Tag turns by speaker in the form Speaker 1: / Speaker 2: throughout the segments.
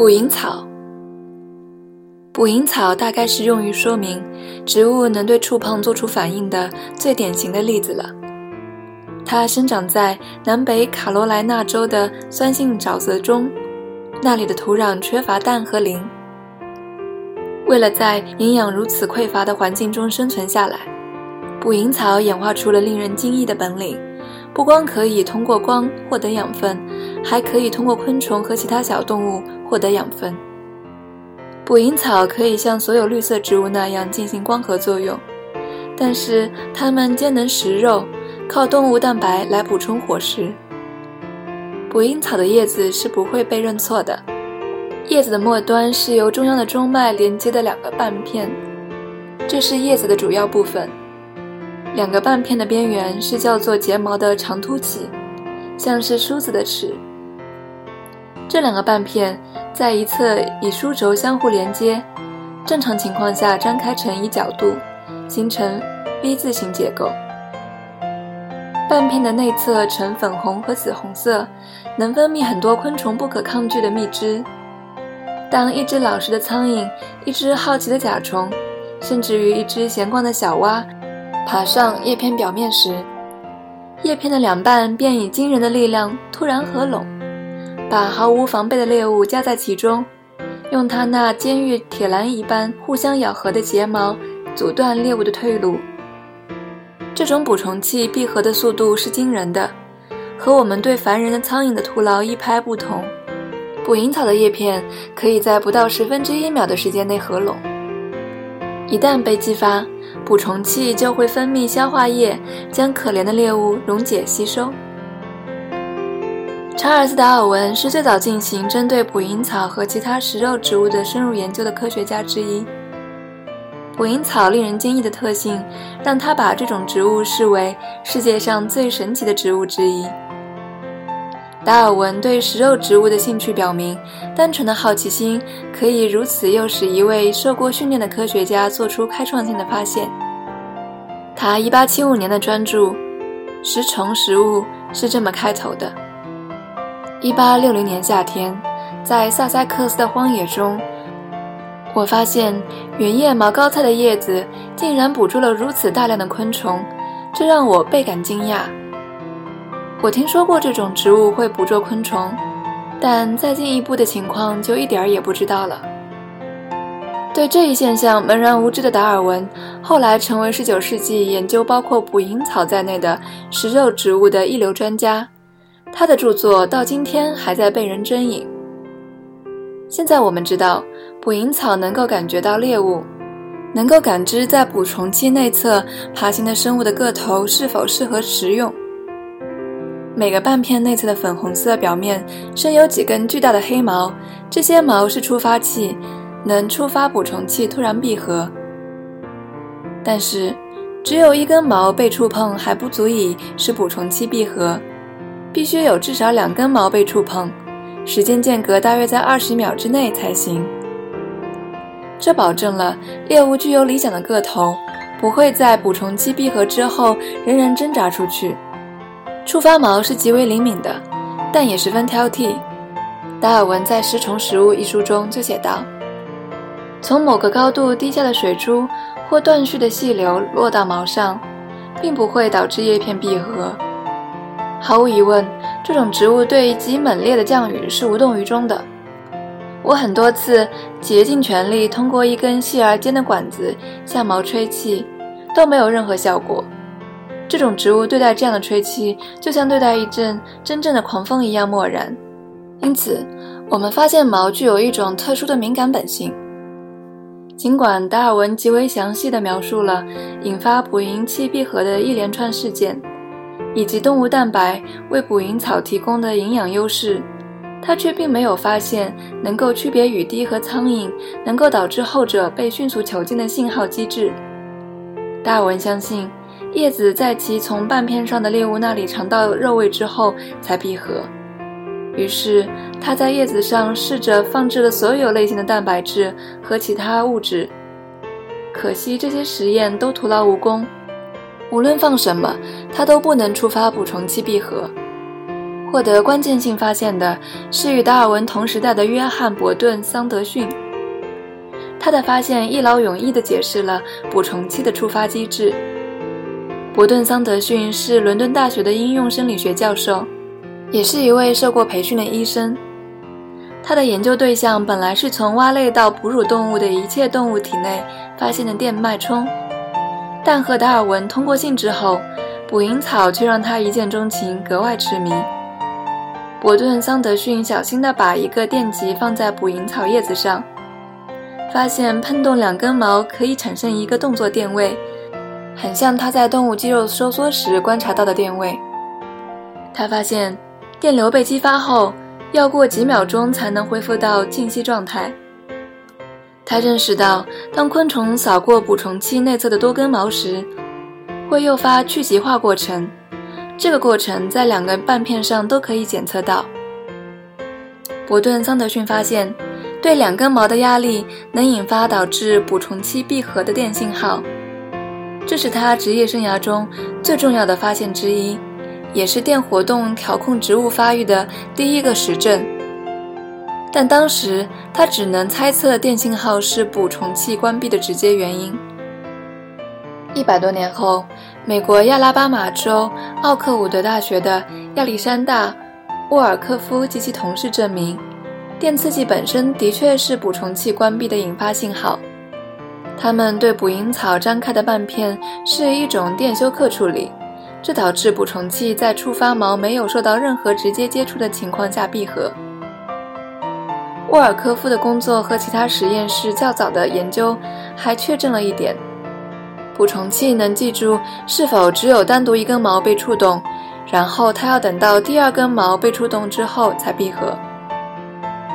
Speaker 1: 捕蝇草，捕蝇草大概是用于说明植物能对触碰做出反应的最典型的例子了。它生长在南北卡罗来纳州的酸性沼泽中，那里的土壤缺乏氮和磷。为了在营养如此匮乏的环境中生存下来，捕蝇草演化出了令人惊异的本领。不光可以通过光获得养分，还可以通过昆虫和其他小动物获得养分。捕蝇草可以像所有绿色植物那样进行光合作用，但是它们兼能食肉，靠动物蛋白来补充伙食。捕蝇草的叶子是不会被认错的，叶子的末端是由中央的中脉连接的两个半片，这是叶子的主要部分。两个半片的边缘是叫做睫毛的长凸起，像是梳子的齿。这两个半片在一侧以梳轴相互连接，正常情况下张开成一角度，形成 V 字形结构。半片的内侧呈粉红和紫红色，能分泌很多昆虫不可抗拒的蜜汁。当一只老实的苍蝇、一只好奇的甲虫，甚至于一只闲逛的小蛙。爬上叶片表面时，叶片的两半便以惊人的力量突然合拢，把毫无防备的猎物夹在其中，用它那坚玉铁栏一般互相咬合的睫毛阻断猎物的退路。这种捕虫器闭合的速度是惊人的，和我们对烦人的苍蝇的徒劳一拍不同。捕蝇草的叶片可以在不到十分之一秒的时间内合拢，一旦被激发。捕虫器就会分泌消化液，将可怜的猎物溶解吸收。查尔斯·达尔文是最早进行针对捕蝇草和其他食肉植物的深入研究的科学家之一。捕蝇草令人惊异的特性，让他把这种植物视为世界上最神奇的植物之一。达尔文对食肉植物的兴趣表明，单纯的好奇心可以如此诱使一位受过训练的科学家做出开创性的发现。他1875年的专著《食虫食物》是这么开头的：1860年夏天，在萨塞克斯的荒野中，我发现原叶毛膏菜的叶子竟然捕捉了如此大量的昆虫，这让我倍感惊讶。我听说过这种植物会捕捉昆虫，但再进一步的情况就一点儿也不知道了。对这一现象茫然无知的达尔文，后来成为19世纪研究包括捕蝇草在内的食肉植物的一流专家。他的著作到今天还在被人争议。现在我们知道，捕蝇草能够感觉到猎物，能够感知在捕虫器内侧爬行的生物的个头是否适合食用。每个半片内侧的粉红色表面生有几根巨大的黑毛，这些毛是触发器，能触发捕虫器突然闭合。但是，只有一根毛被触碰还不足以使捕虫器闭合，必须有至少两根毛被触碰，时间间隔大约在二十秒之内才行。这保证了猎物具有理想的个头，不会在捕虫器闭合之后仍然挣扎出去。触发毛是极为灵敏的，但也十分挑剔。达尔文在《食虫食物》一书中就写道：“从某个高度滴下的水珠或断续的细流落到毛上，并不会导致叶片闭合。毫无疑问，这种植物对极猛烈的降雨是无动于衷的。我很多次竭尽全力通过一根细而尖的管子向毛吹气，都没有任何效果。”这种植物对待这样的吹气，就像对待一阵真正的狂风一样漠然。因此，我们发现毛具有一种特殊的敏感本性。尽管达尔文极为详细地描述了引发捕蝇器闭合的一连串事件，以及动物蛋白为捕蝇草提供的营养优势，他却并没有发现能够区别雨滴和苍蝇，能够导致后者被迅速囚禁的信号机制。达尔文相信。叶子在其从半片上的猎物那里尝到肉味之后才闭合。于是他在叶子上试着放置了所有类型的蛋白质和其他物质，可惜这些实验都徒劳无功。无论放什么，它都不能触发捕虫器闭合。获得关键性发现的是与达尔文同时代的约翰·伯顿·桑德逊。他的发现一劳永逸地解释了捕虫器的触发机制。伯顿·桑德逊是伦敦大学的应用生理学教授，也是一位受过培训的医生。他的研究对象本来是从蛙类到哺乳动物的一切动物体内发现的电脉冲，但和达尔文通过信之后，捕蝇草却让他一见钟情，格外痴迷。伯顿·桑德逊小心地把一个电极放在捕蝇草叶子上，发现喷动两根毛可以产生一个动作电位，很像他在动物肌肉收缩时观察到的电位。他发现，电流被激发后。要过几秒钟才能恢复到静息状态。他认识到，当昆虫扫过捕虫器内侧的多根毛时，会诱发去极化过程。这个过程在两个半片上都可以检测到。伯顿·桑德逊发现，对两根毛的压力能引发导致捕虫器闭合的电信号，这是他职业生涯中最重要的发现之一。也是电活动调控植物发育的第一个实证，但当时他只能猜测电信号是捕虫器关闭的直接原因。一百多年后，美国亚拉巴马州奥克伍德大学的亚历山大·沃尔科夫及其同事证明，电刺激本身的确是捕虫器关闭的引发信号。他们对捕蝇草张开的半片是一种电休克处理。这导致捕虫器在触发毛没有受到任何直接接触的情况下闭合。沃尔科夫的工作和其他实验室较早的研究还确证了一点：捕虫器能记住是否只有单独一根毛被触动，然后它要等到第二根毛被触动之后才闭合。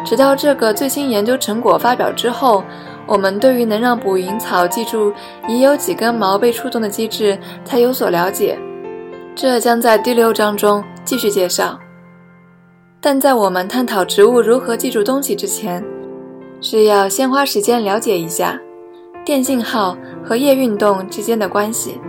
Speaker 1: 直到这个最新研究成果发表之后，我们对于能让捕蝇草记住已有几根毛被触动的机制才有所了解。这将在第六章中继续介绍，但在我们探讨植物如何记住东西之前，是要先花时间了解一下电信号和叶运动之间的关系。